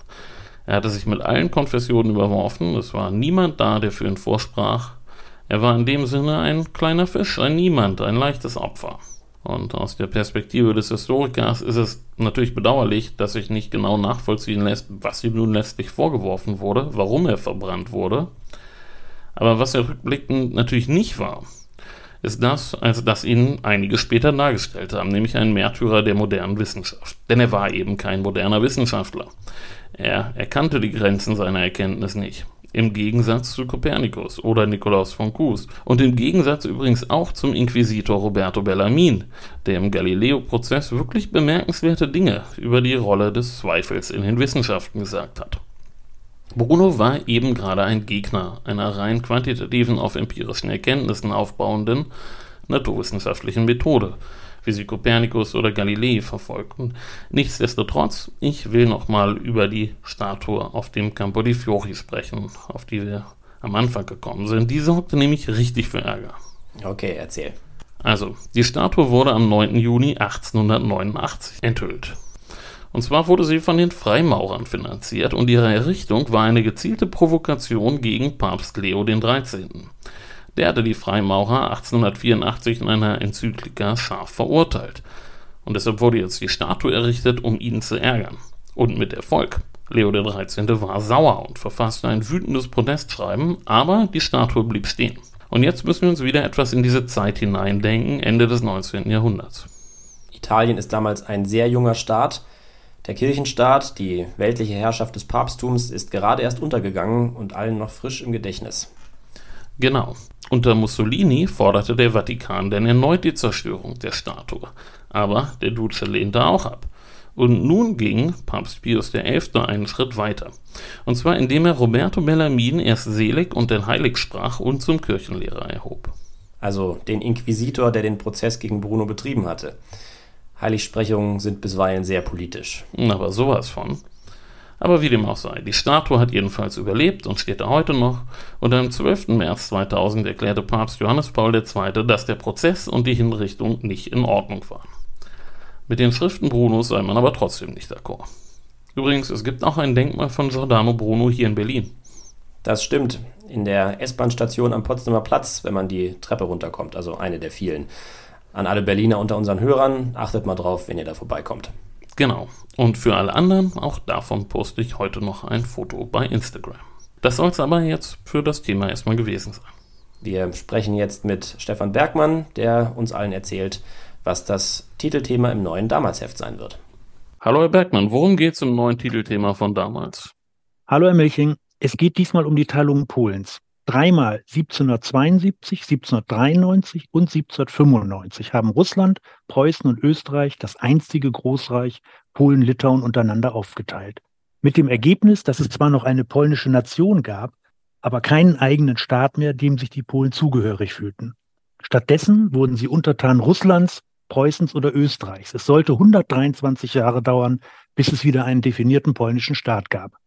Er hatte sich mit allen Konfessionen überworfen, es war niemand da, der für ihn vorsprach. Er war in dem Sinne ein kleiner Fisch, ein Niemand, ein leichtes Opfer. Und aus der Perspektive des Historikers ist es natürlich bedauerlich, dass sich nicht genau nachvollziehen lässt, was ihm nun letztlich vorgeworfen wurde, warum er verbrannt wurde. Aber was er rückblickend natürlich nicht war, ist das, als das ihn einige später dargestellt haben, nämlich ein Märtyrer der modernen Wissenschaft. Denn er war eben kein moderner Wissenschaftler. Er erkannte die Grenzen seiner Erkenntnis nicht im Gegensatz zu Kopernikus oder Nikolaus von Kues und im Gegensatz übrigens auch zum Inquisitor Roberto Bellamin, der im Galileo-Prozess wirklich bemerkenswerte Dinge über die Rolle des Zweifels in den Wissenschaften gesagt hat. Bruno war eben gerade ein Gegner einer rein quantitativen auf empirischen Erkenntnissen aufbauenden naturwissenschaftlichen Methode, wie sie Kopernikus oder Galilei verfolgten. Nichtsdestotrotz, ich will nochmal über die Statue auf dem Campo di Fiori sprechen, auf die wir am Anfang gekommen sind. Die sorgte nämlich richtig für Ärger. Okay, erzähl. Also, die Statue wurde am 9. Juni 1889 enthüllt. Und zwar wurde sie von den Freimaurern finanziert und ihre Errichtung war eine gezielte Provokation gegen Papst Leo XIII. Der hatte die Freimaurer 1884 in einer Enzyklika scharf verurteilt. Und deshalb wurde jetzt die Statue errichtet, um ihn zu ärgern. Und mit Erfolg. Leo XIII. war sauer und verfasste ein wütendes Protestschreiben, aber die Statue blieb stehen. Und jetzt müssen wir uns wieder etwas in diese Zeit hineindenken, Ende des 19. Jahrhunderts. Italien ist damals ein sehr junger Staat. Der Kirchenstaat, die weltliche Herrschaft des Papsttums, ist gerade erst untergegangen und allen noch frisch im Gedächtnis. Genau. Unter Mussolini forderte der Vatikan dann erneut die Zerstörung der Statue. Aber der Duce lehnte auch ab. Und nun ging Papst Pius XI. einen Schritt weiter. Und zwar indem er Roberto Bellamin erst selig und dann heilig sprach und zum Kirchenlehrer erhob. Also den Inquisitor, der den Prozess gegen Bruno betrieben hatte. Heiligsprechungen sind bisweilen sehr politisch. Aber sowas von. Aber wie dem auch sei, die Statue hat jedenfalls überlebt und steht da heute noch. Und am 12. März 2000 erklärte Papst Johannes Paul II., dass der Prozess und die Hinrichtung nicht in Ordnung waren. Mit den Schriften Brunos sei man aber trotzdem nicht d'accord. Übrigens, es gibt auch ein Denkmal von Giordano Bruno hier in Berlin. Das stimmt. In der S-Bahn-Station am Potsdamer Platz, wenn man die Treppe runterkommt, also eine der vielen. An alle Berliner unter unseren Hörern, achtet mal drauf, wenn ihr da vorbeikommt. Genau. Und für alle anderen, auch davon poste ich heute noch ein Foto bei Instagram. Das soll es aber jetzt für das Thema erstmal gewesen sein. Wir sprechen jetzt mit Stefan Bergmann, der uns allen erzählt, was das Titelthema im neuen Damals-Heft sein wird. Hallo Herr Bergmann, worum geht es im neuen Titelthema von damals? Hallo Herr Milching, es geht diesmal um die Teilung Polens. Dreimal 1772, 1793 und 1795 haben Russland, Preußen und Österreich das einstige Großreich Polen-Litauen untereinander aufgeteilt. Mit dem Ergebnis, dass es zwar noch eine polnische Nation gab, aber keinen eigenen Staat mehr, dem sich die Polen zugehörig fühlten. Stattdessen wurden sie Untertan Russlands, Preußens oder Österreichs. Es sollte 123 Jahre dauern, bis es wieder einen definierten polnischen Staat gab.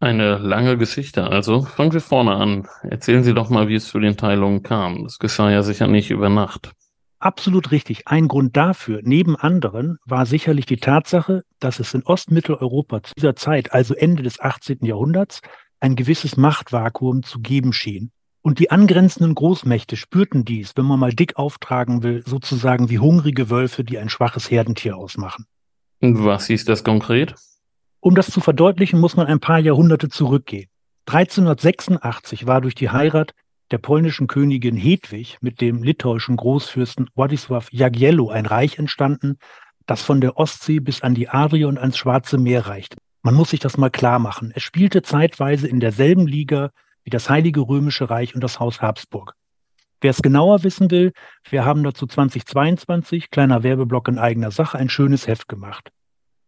Eine lange Geschichte also. Fangen wir vorne an. Erzählen Sie doch mal, wie es zu den Teilungen kam. Das geschah ja sicher nicht über Nacht. Absolut richtig. Ein Grund dafür, neben anderen, war sicherlich die Tatsache, dass es in Ostmitteleuropa zu dieser Zeit, also Ende des 18. Jahrhunderts, ein gewisses Machtvakuum zu geben schien. Und die angrenzenden Großmächte spürten dies, wenn man mal dick auftragen will, sozusagen wie hungrige Wölfe, die ein schwaches Herdentier ausmachen. Was hieß das konkret? Um das zu verdeutlichen, muss man ein paar Jahrhunderte zurückgehen. 1386 war durch die Heirat der polnischen Königin Hedwig mit dem litauischen Großfürsten Władysław Jagiello ein Reich entstanden, das von der Ostsee bis an die Adria und ans Schwarze Meer reichte. Man muss sich das mal klar machen. Es spielte zeitweise in derselben Liga wie das Heilige Römische Reich und das Haus Habsburg. Wer es genauer wissen will, wir haben dazu 2022, kleiner Werbeblock in eigener Sache, ein schönes Heft gemacht.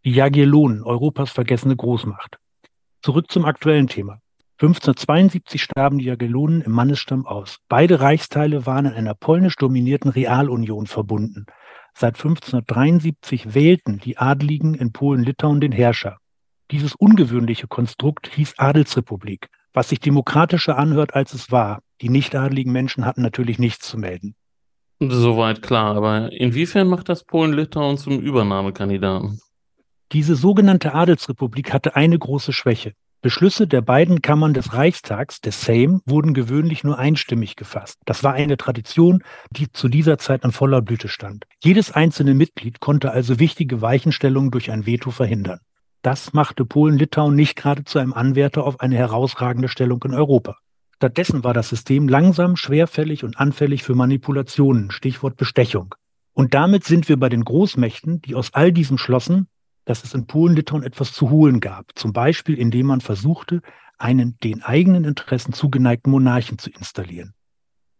Die Jagiellonen, Europas vergessene Großmacht. Zurück zum aktuellen Thema. 1572 starben die Jagiellonen im Mannesstamm aus. Beide Reichsteile waren in einer polnisch dominierten Realunion verbunden. Seit 1573 wählten die Adligen in Polen-Litauen den Herrscher. Dieses ungewöhnliche Konstrukt hieß Adelsrepublik was sich demokratischer anhört, als es war. Die nichtadeligen Menschen hatten natürlich nichts zu melden. Soweit klar, aber inwiefern macht das Polen-Litauen zum Übernahmekandidaten? Diese sogenannte Adelsrepublik hatte eine große Schwäche. Beschlüsse der beiden Kammern des Reichstags, des Sejm, wurden gewöhnlich nur einstimmig gefasst. Das war eine Tradition, die zu dieser Zeit an voller Blüte stand. Jedes einzelne Mitglied konnte also wichtige Weichenstellungen durch ein Veto verhindern. Das machte Polen-Litauen nicht gerade zu einem Anwärter auf eine herausragende Stellung in Europa. Stattdessen war das System langsam, schwerfällig und anfällig für Manipulationen, Stichwort Bestechung. Und damit sind wir bei den Großmächten, die aus all diesem schlossen, dass es in Polen-Litauen etwas zu holen gab, zum Beispiel indem man versuchte, einen den eigenen Interessen zugeneigten Monarchen zu installieren.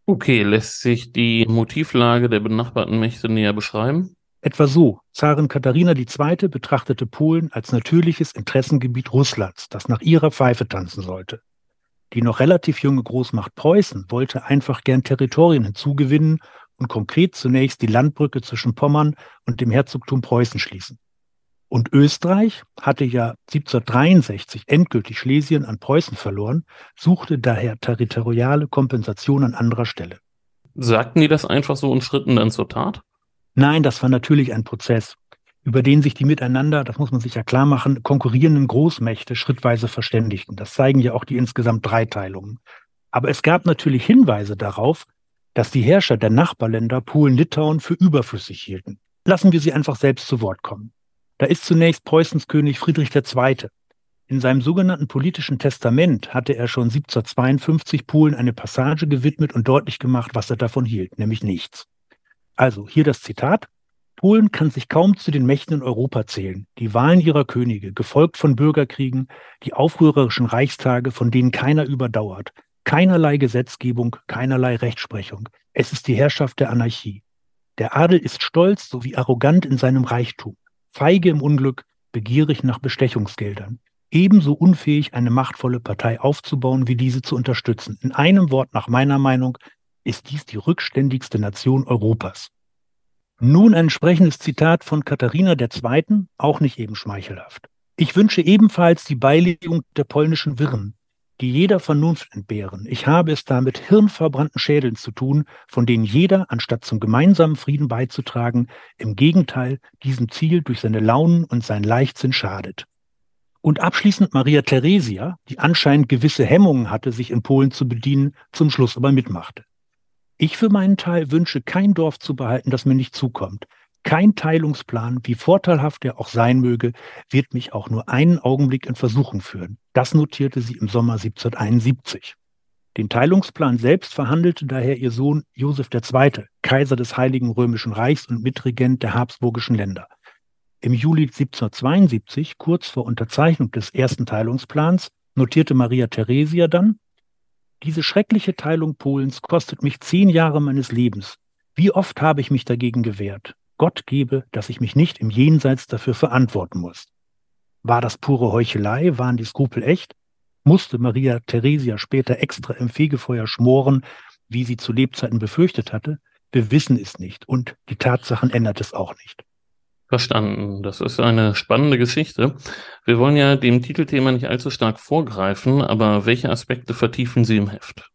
Okay, lässt sich die Motivlage der benachbarten Mächte näher beschreiben? Etwa so, Zarin Katharina II. betrachtete Polen als natürliches Interessengebiet Russlands, das nach ihrer Pfeife tanzen sollte. Die noch relativ junge Großmacht Preußen wollte einfach gern Territorien hinzugewinnen und konkret zunächst die Landbrücke zwischen Pommern und dem Herzogtum Preußen schließen. Und Österreich hatte ja 1763 endgültig Schlesien an Preußen verloren, suchte daher territoriale Kompensation an anderer Stelle. Sagten die das einfach so und schritten dann zur Tat? Nein, das war natürlich ein Prozess, über den sich die miteinander, das muss man sich ja klar machen, konkurrierenden Großmächte schrittweise verständigten. Das zeigen ja auch die insgesamt drei Teilungen. Aber es gab natürlich Hinweise darauf, dass die Herrscher der Nachbarländer Polen, Litauen für überflüssig hielten. Lassen wir sie einfach selbst zu Wort kommen. Da ist zunächst Preußens König Friedrich II. In seinem sogenannten politischen Testament hatte er schon 1752 Polen eine Passage gewidmet und deutlich gemacht, was er davon hielt, nämlich nichts. Also hier das Zitat. Polen kann sich kaum zu den Mächten in Europa zählen. Die Wahlen ihrer Könige, gefolgt von Bürgerkriegen, die aufrührerischen Reichstage, von denen keiner überdauert, keinerlei Gesetzgebung, keinerlei Rechtsprechung. Es ist die Herrschaft der Anarchie. Der Adel ist stolz sowie arrogant in seinem Reichtum, feige im Unglück, begierig nach Bestechungsgeldern, ebenso unfähig, eine machtvolle Partei aufzubauen, wie diese zu unterstützen. In einem Wort nach meiner Meinung ist dies die rückständigste Nation Europas. Nun ein entsprechendes Zitat von Katharina II., auch nicht eben schmeichelhaft. Ich wünsche ebenfalls die Beilegung der polnischen Wirren, die jeder Vernunft entbehren. Ich habe es da mit hirnverbrannten Schädeln zu tun, von denen jeder, anstatt zum gemeinsamen Frieden beizutragen, im Gegenteil diesem Ziel durch seine Launen und sein Leichtsinn schadet. Und abschließend Maria Theresia, die anscheinend gewisse Hemmungen hatte, sich in Polen zu bedienen, zum Schluss aber mitmachte. Ich für meinen Teil wünsche kein Dorf zu behalten, das mir nicht zukommt. Kein Teilungsplan, wie vorteilhaft er auch sein möge, wird mich auch nur einen Augenblick in Versuchung führen. Das notierte sie im Sommer 1771. Den Teilungsplan selbst verhandelte daher ihr Sohn Josef II., Kaiser des Heiligen Römischen Reichs und Mitregent der habsburgischen Länder. Im Juli 1772, kurz vor Unterzeichnung des ersten Teilungsplans, notierte Maria Theresia dann, diese schreckliche Teilung Polens kostet mich zehn Jahre meines Lebens. Wie oft habe ich mich dagegen gewehrt? Gott gebe, dass ich mich nicht im Jenseits dafür verantworten muss. War das pure Heuchelei? Waren die Skrupel echt? Musste Maria Theresia später extra im Fegefeuer schmoren, wie sie zu Lebzeiten befürchtet hatte? Wir wissen es nicht und die Tatsachen ändert es auch nicht. Verstanden. Das ist eine spannende Geschichte. Wir wollen ja dem Titelthema nicht allzu stark vorgreifen, aber welche Aspekte vertiefen Sie im Heft?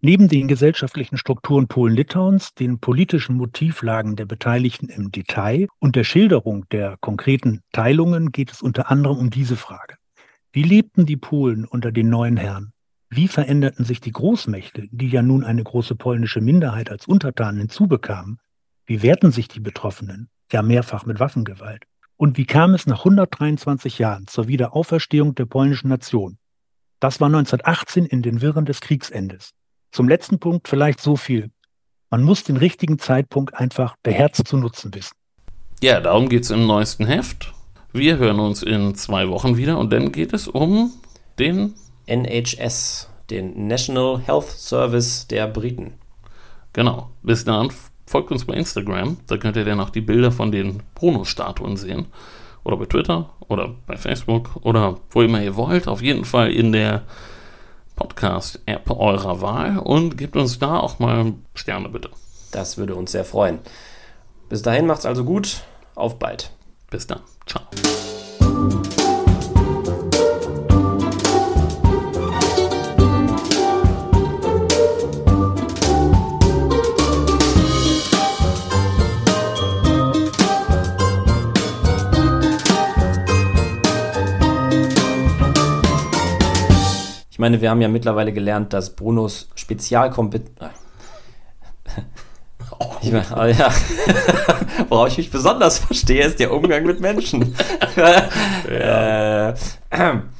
Neben den gesellschaftlichen Strukturen Polen-Litauens, den politischen Motivlagen der Beteiligten im Detail und der Schilderung der konkreten Teilungen geht es unter anderem um diese Frage. Wie lebten die Polen unter den neuen Herren? Wie veränderten sich die Großmächte, die ja nun eine große polnische Minderheit als Untertanen hinzubekamen? Wie wehrten sich die Betroffenen? ja mehrfach mit Waffengewalt. Und wie kam es nach 123 Jahren zur Wiederauferstehung der polnischen Nation? Das war 1918 in den Wirren des Kriegsendes. Zum letzten Punkt vielleicht so viel. Man muss den richtigen Zeitpunkt einfach beherzt zu nutzen wissen. Ja, darum geht es im neuesten Heft. Wir hören uns in zwei Wochen wieder und dann geht es um den NHS, den National Health Service der Briten. Genau. Bis dann folgt uns bei Instagram, da könnt ihr dann auch die Bilder von den Bruno-Statuen sehen. Oder bei Twitter oder bei Facebook oder wo immer ihr wollt. Auf jeden Fall in der Podcast-App eurer Wahl und gebt uns da auch mal Sterne bitte. Das würde uns sehr freuen. Bis dahin macht's also gut. Auf bald. Bis dann. Ciao. Ich meine, wir haben ja mittlerweile gelernt, dass Brunos Spezialkompetenz. [LAUGHS] Ich meine, oh ja. [LAUGHS] Worauf ich mich besonders verstehe, ist der Umgang mit Menschen. [LAUGHS] ja. äh,